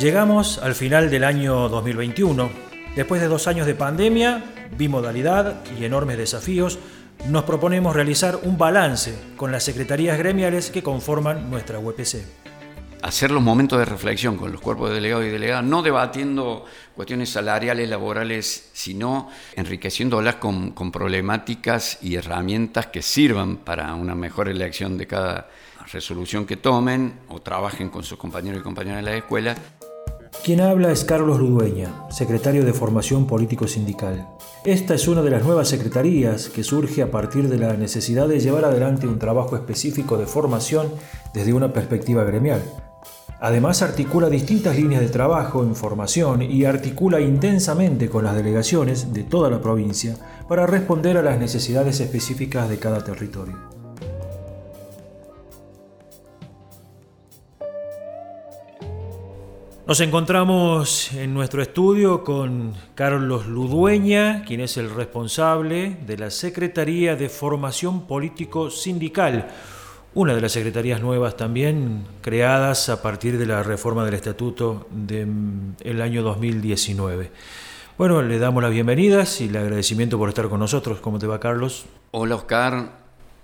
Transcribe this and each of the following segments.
Llegamos al final del año 2021. Después de dos años de pandemia, bimodalidad y enormes desafíos, nos proponemos realizar un balance con las secretarías gremiales que conforman nuestra UPC. Hacer los momentos de reflexión con los cuerpos de delegados y delegadas, no debatiendo cuestiones salariales, laborales, sino enriqueciéndolas con, con problemáticas y herramientas que sirvan para una mejor elección de cada resolución que tomen o trabajen con sus compañeros y compañeras de la escuela quien habla es Carlos Ludueña, secretario de Formación Político Sindical. Esta es una de las nuevas secretarías que surge a partir de la necesidad de llevar adelante un trabajo específico de formación desde una perspectiva gremial. Además articula distintas líneas de trabajo en formación y articula intensamente con las delegaciones de toda la provincia para responder a las necesidades específicas de cada territorio. Nos encontramos en nuestro estudio con Carlos Ludueña, quien es el responsable de la Secretaría de Formación Político Sindical, una de las secretarías nuevas también creadas a partir de la reforma del estatuto del mm, año 2019. Bueno, le damos las bienvenidas y el agradecimiento por estar con nosotros. ¿Cómo te va, Carlos? Hola, Oscar.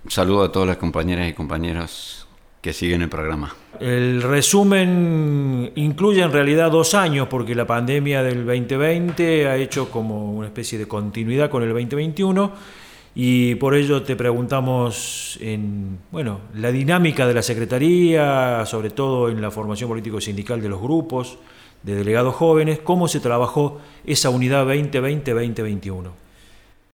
saludo a todas las compañeras y compañeros que siguen el programa. El resumen incluye en realidad dos años, porque la pandemia del 2020 ha hecho como una especie de continuidad con el 2021 y por ello te preguntamos en bueno, la dinámica de la Secretaría, sobre todo en la formación político-sindical de los grupos de delegados jóvenes, cómo se trabajó esa unidad 2020-2021.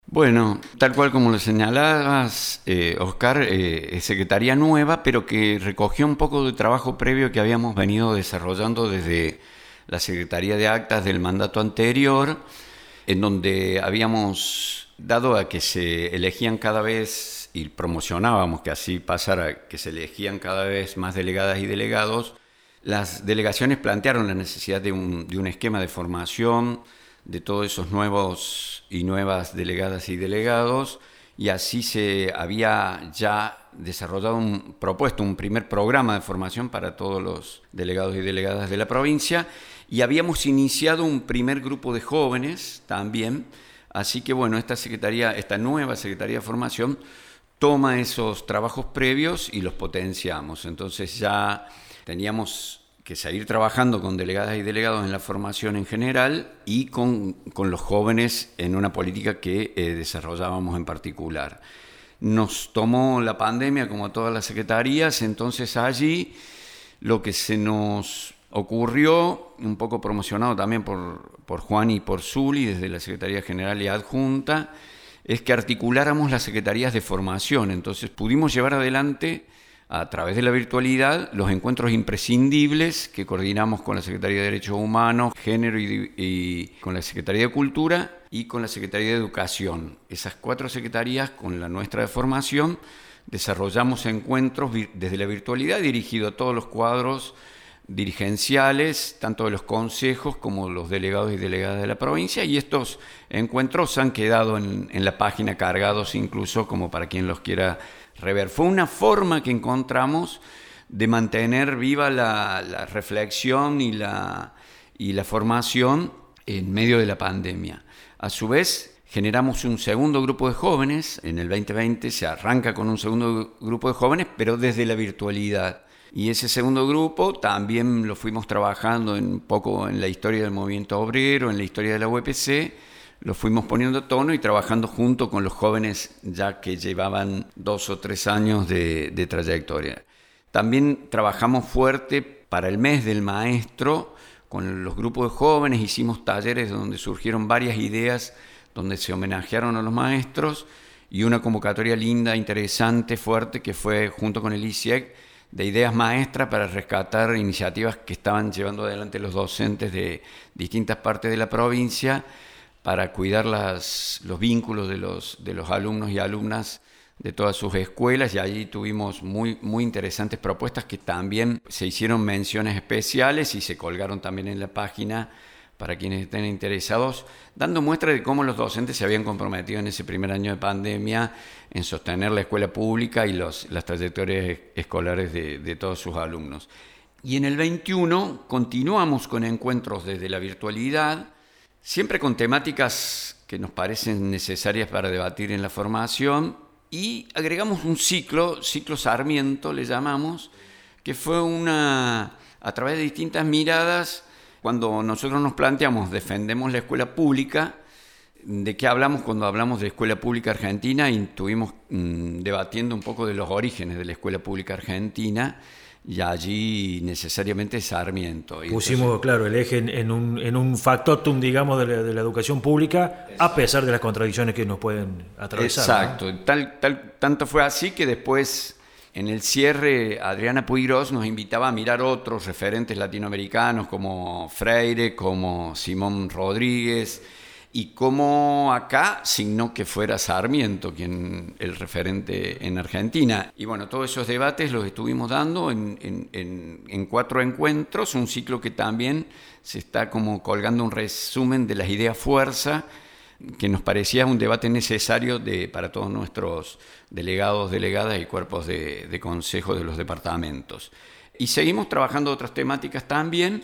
Bueno, tal cual como lo señalabas, eh, Oscar, eh, es secretaría nueva, pero que recogió un poco de trabajo previo que habíamos venido desarrollando desde la Secretaría de Actas del mandato anterior, en donde habíamos dado a que se elegían cada vez y promocionábamos que así pasara, que se elegían cada vez más delegadas y delegados, las delegaciones plantearon la necesidad de un, de un esquema de formación de todos esos nuevos y nuevas delegadas y delegados, y así se había ya desarrollado un propuesto un primer programa de formación para todos los delegados y delegadas de la provincia y habíamos iniciado un primer grupo de jóvenes también, así que bueno, esta secretaría, esta nueva Secretaría de Formación toma esos trabajos previos y los potenciamos. Entonces ya teníamos que seguir trabajando con delegadas y delegados en la formación en general y con, los jóvenes en una política que eh, desarrollábamos en particular. Nos tomó la pandemia como a todas las secretarías, entonces allí lo que se nos ocurrió, un poco promocionado también por, por Juan y por Zuli desde la Secretaría General y Adjunta, es que articuláramos las secretarías de formación. Entonces pudimos llevar adelante a través de la virtualidad los encuentros imprescindibles que coordinamos con la Secretaría de Derechos Humanos, Género y, con la Secretaría de Cultura y con la Secretaría de Educación. Esas cuatro secretarías, con la nuestra de formación, desarrollamos encuentros desde la virtualidad dirigido a todos los cuadros dirigenciales, tanto de los consejos como los delegados y delegadas de la provincia, y estos encuentros han quedado en, en la página cargados incluso como para quien los quiera rever. Fue una forma que encontramos de mantener viva la, reflexión y la, formación en medio de la pandemia. A su vez, generamos un segundo grupo de jóvenes. En el 2020 se arranca con un segundo grupo de jóvenes, pero desde la virtualidad. Y ese segundo grupo también lo fuimos trabajando un poco en la historia del movimiento obrero, en la historia de la UPC lo fuimos poniendo a tono y trabajando junto con los jóvenes ya que llevaban dos o tres años de, trayectoria. También trabajamos fuerte para el mes del maestro con los grupos de jóvenes, hicimos talleres donde surgieron varias ideas, donde se homenajearon a los maestros y una convocatoria linda, interesante, fuerte, que fue junto con el ICIEC de ideas maestras para rescatar iniciativas que estaban llevando adelante los docentes de distintas partes de la provincia para cuidar los vínculos de los, alumnos y alumnas de todas sus escuelas y allí tuvimos muy, interesantes propuestas que también se hicieron menciones especiales y se colgaron también en la página para quienes estén interesados, dando muestra de cómo los docentes se habían comprometido en ese primer año de pandemia en sostener la escuela pública y las trayectorias escolares de, de todos sus alumnos. Y en el 21 continuamos con encuentros desde la virtualidad, siempre con temáticas que nos parecen necesarias para debatir en la formación, y agregamos un ciclo, ciclo Sarmiento le llamamos, que fue una, a través de distintas miradas, cuando nosotros nos planteamos, defendemos la escuela pública, ¿de qué hablamos cuando hablamos de escuela pública argentina? Y estuvimos mm, debatiendo un poco de los orígenes de la escuela pública argentina y allí necesariamente Sarmiento. Pusimos, claro, el eje en, un, en un factotum, digamos, de la, educación pública, a pesar de las contradicciones que nos pueden atravesar. Exacto, tal, tal, tanto fue así que después, en el cierre, Adriana Puigros nos invitaba a mirar otros referentes latinoamericanos como Freire, como Simón Rodríguez, y cómo acá signó que fuera Sarmiento quien el referente en Argentina. Y bueno, todos esos debates los estuvimos dando en, cuatro encuentros, un ciclo que también se está como colgando un resumen de las ideas fuerza, que nos parecía un debate necesario de, para todos nuestros delegados, delegadas y cuerpos de, de consejo de los departamentos. Y seguimos trabajando otras temáticas también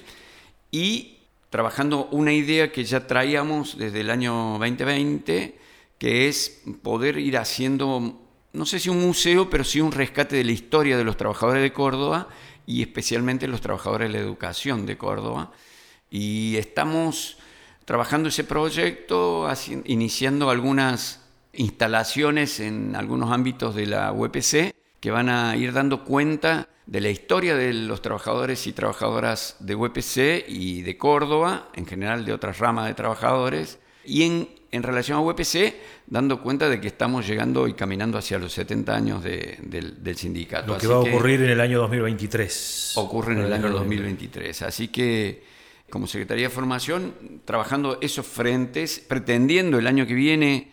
y trabajando una idea que ya traíamos desde el año 2020, que es poder ir haciendo, no sé si un museo, pero sí un rescate de la historia de los trabajadores de Córdoba y especialmente los trabajadores de la educación de Córdoba. Y estamos trabajando ese proyecto, iniciando algunas instalaciones en algunos ámbitos de la UPC que van a ir dando cuenta de la historia de los trabajadores y trabajadoras de UPC y de Córdoba, en general de otras ramas de trabajadores, y en, en relación a UPC, dando cuenta de que estamos llegando y caminando hacia los 70 años del, sindicato. Lo que va a ocurrir en el año 2023. Ocurre en el año 2023. Así que, como Secretaría de Formación, trabajando esos frentes, pretendiendo el año que viene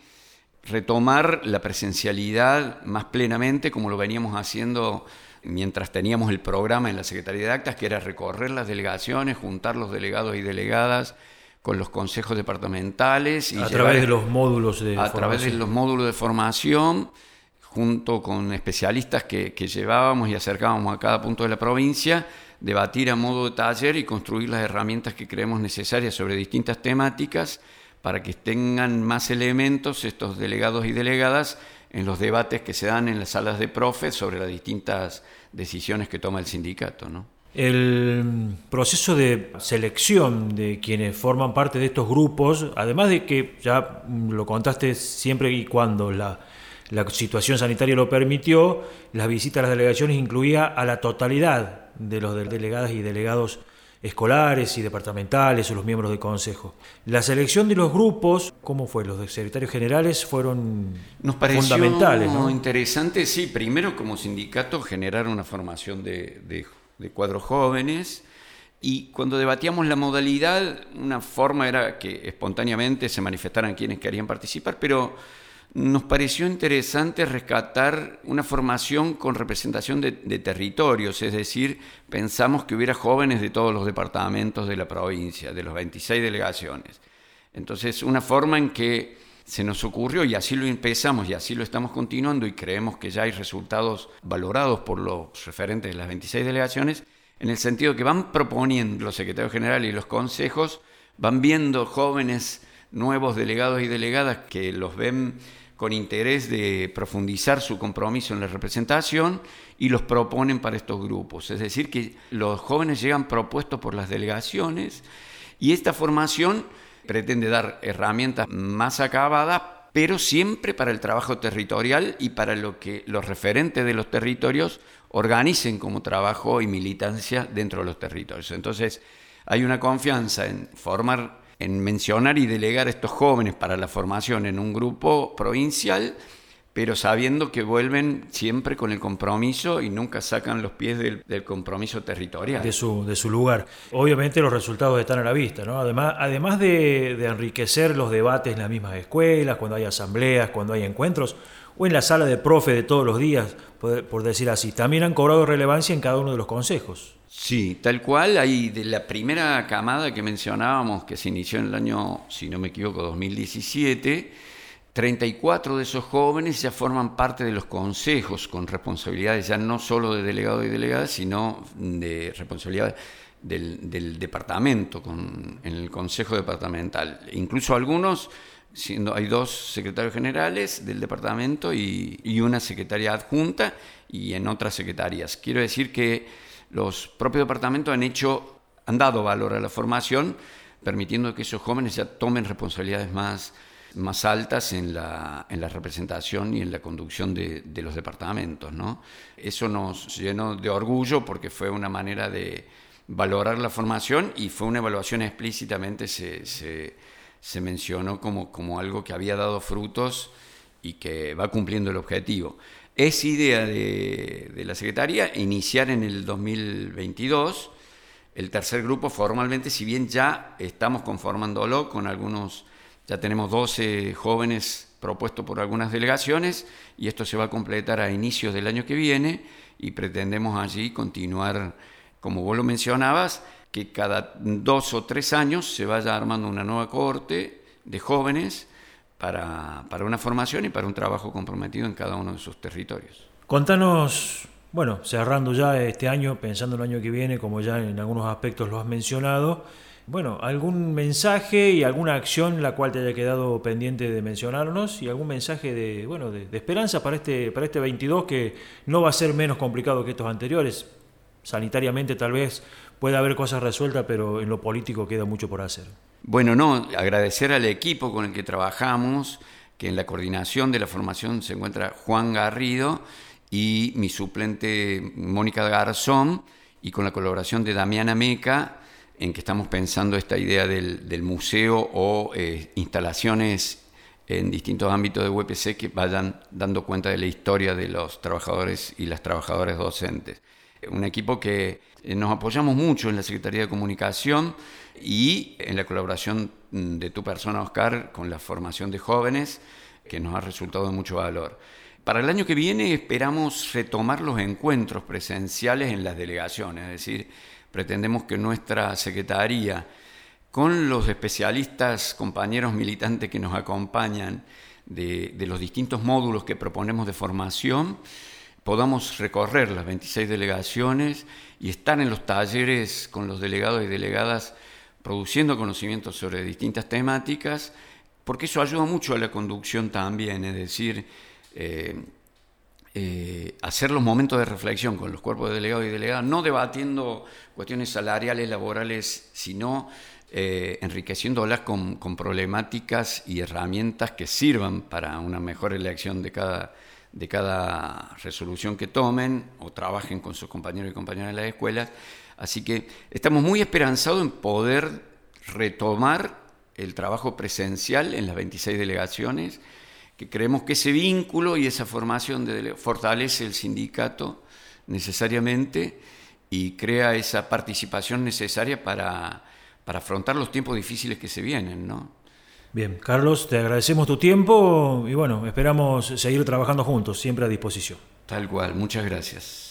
retomar la presencialidad más plenamente como lo veníamos haciendo mientras teníamos el programa en la Secretaría de Actas, que era recorrer las delegaciones, juntar los delegados y delegadas con los consejos departamentales. Y a través de los módulos de A través de los módulos de formación, junto con especialistas que, que llevábamos y acercábamos a cada punto de la provincia, debatir a modo de taller y construir las herramientas que creemos necesarias sobre distintas temáticas para que tengan más elementos estos delegados y delegadas en los debates que se dan en las salas de profes sobre las distintas decisiones que toma el sindicato. ¿no? El proceso de selección de quienes forman parte de estos grupos, además de que ya lo contaste siempre y cuando la, situación sanitaria lo permitió, la visita a las delegaciones incluía a la totalidad de los delegadas y delegados escolares y departamentales o los miembros del consejo. La selección de los grupos, ¿cómo fue? Los de secretarios generales fueron Nos pareció fundamentales. ¿no? interesante, sí, primero como sindicato generar una formación de, de cuadros jóvenes. Y cuando debatíamos la modalidad, una forma era que espontáneamente se manifestaran quienes querían participar, pero nos pareció interesante rescatar una formación con representación de, territorios, es decir, pensamos que hubiera jóvenes de todos los departamentos de la provincia, de los 26 delegaciones. Entonces, una forma en que se nos ocurrió, y así lo empezamos y así lo estamos continuando, y creemos que ya hay resultados valorados por los referentes de las 26 delegaciones, en el sentido que van proponiendo los secretarios generales y los consejos, van viendo jóvenes nuevos delegados y delegadas que los ven con interés de profundizar su compromiso en la representación y los proponen para estos grupos. Es decir, que los jóvenes llegan propuestos por las delegaciones y esta formación pretende dar herramientas más acabadas, pero siempre para el trabajo territorial y para lo que los referentes de los territorios organicen como trabajo y militancia dentro de los territorios. Entonces, hay una confianza en formar en mencionar y delegar a estos jóvenes para la formación en un grupo provincial, pero sabiendo que vuelven siempre con el compromiso y nunca sacan los pies del, compromiso territorial. De su, de su lugar. Obviamente los resultados están a la vista, ¿no? Además, además de, enriquecer los debates en las mismas escuelas, cuando hay asambleas, cuando hay encuentros, o en la sala de profe de todos los días, por decir así, también han cobrado relevancia en cada uno de los consejos. Sí, tal cual. Hay de la primera camada que mencionábamos, que se inició en el año, si no me equivoco, 2017, 34 de esos jóvenes ya forman parte de los consejos con responsabilidades ya no solo de delegado y delegada, sino de responsabilidad del, departamento, con, en el consejo departamental. Incluso algunos, hay dos secretarios generales del departamento y, una secretaria adjunta y en otras secretarías. Quiero decir que los propios departamentos han hecho, han dado valor a la formación, permitiendo que esos jóvenes ya tomen responsabilidades más altas en la, en la representación y en la conducción de, los departamentos. ¿no? Eso nos llenó de orgullo porque fue una manera de valorar la formación y fue una evaluación explícitamente, se, se mencionó como, como algo que había dado frutos y que va cumpliendo el objetivo. Es idea de, de la Secretaría iniciar en el 2022 el tercer grupo formalmente, si bien ya estamos conformándolo con algunos ya tenemos 12 jóvenes propuestos por algunas delegaciones y esto se va a completar a inicios del año que viene y pretendemos allí continuar, como vos lo mencionabas, que cada dos o tres años se vaya armando una nueva cohorte de jóvenes para, para una formación y para un trabajo comprometido en cada uno de sus territorios. Contanos, bueno, cerrando ya este año, pensando en el año que viene, como ya en algunos aspectos lo has mencionado, bueno, algún mensaje y alguna acción la cual te haya quedado pendiente de mencionarnos y algún mensaje de, bueno, de, esperanza para este, para este 22 que no va a ser menos complicado que estos anteriores. Sanitariamente tal vez pueda haber cosas resueltas, pero en lo político queda mucho por hacer. Bueno, no, agradecer al equipo con el que trabajamos, que en la coordinación de la formación se encuentra Juan Garrido y mi suplente Mónica Garzón, y con la colaboración de Damiana Meca, en que estamos pensando esta idea del, museo o eh, instalaciones en distintos ámbitos de UPC que vayan dando cuenta de la historia de los trabajadores y las trabajadoras docentes. Un equipo que eh, nos apoyamos mucho en la Secretaría de Comunicación y en la colaboración mm, de tu persona, Oscar, con la formación de jóvenes, que nos ha resultado de mucho valor. Para el año que viene esperamos retomar los encuentros presenciales en las delegaciones, es decir, pretendemos que nuestra Secretaría, con los especialistas, compañeros militantes que nos acompañan de, los distintos módulos que proponemos de formación, podamos recorrer las 26 delegaciones y estar en los talleres con los delegados y delegadas produciendo conocimientos sobre distintas temáticas, porque eso ayuda mucho a la conducción también, es decir, eh, eh, hacer los momentos de reflexión con los cuerpos de delegados y delegadas, no debatiendo cuestiones salariales, laborales, sino eh, enriqueciéndolas con, problemáticas y herramientas que sirvan para una mejor elección de cada, de cada resolución que tomen o trabajen con sus compañeros y compañeras de las escuelas. Así que estamos muy esperanzados en poder retomar el trabajo presencial en las 26 delegaciones que creemos que ese vínculo y esa formación de, fortalece el sindicato necesariamente y crea esa participación necesaria para, para afrontar los tiempos difíciles que se vienen, ¿no? Bien, Carlos, te agradecemos tu tiempo y bueno, esperamos seguir trabajando juntos, siempre a disposición. Tal cual, muchas gracias.